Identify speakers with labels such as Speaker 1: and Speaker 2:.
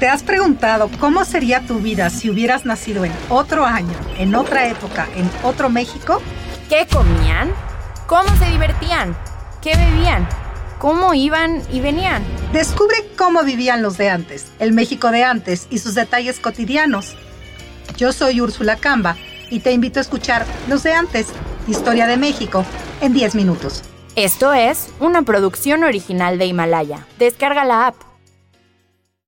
Speaker 1: ¿Te has preguntado cómo sería tu vida si hubieras nacido en otro año, en otra época, en otro México?
Speaker 2: ¿Qué comían? ¿Cómo se divertían? ¿Qué bebían? ¿Cómo iban y venían?
Speaker 1: Descubre cómo vivían los de antes, el México de antes y sus detalles cotidianos. Yo soy Úrsula Camba y te invito a escuchar Los de antes, Historia de México, en 10 minutos.
Speaker 2: Esto es una producción original de Himalaya. Descarga la app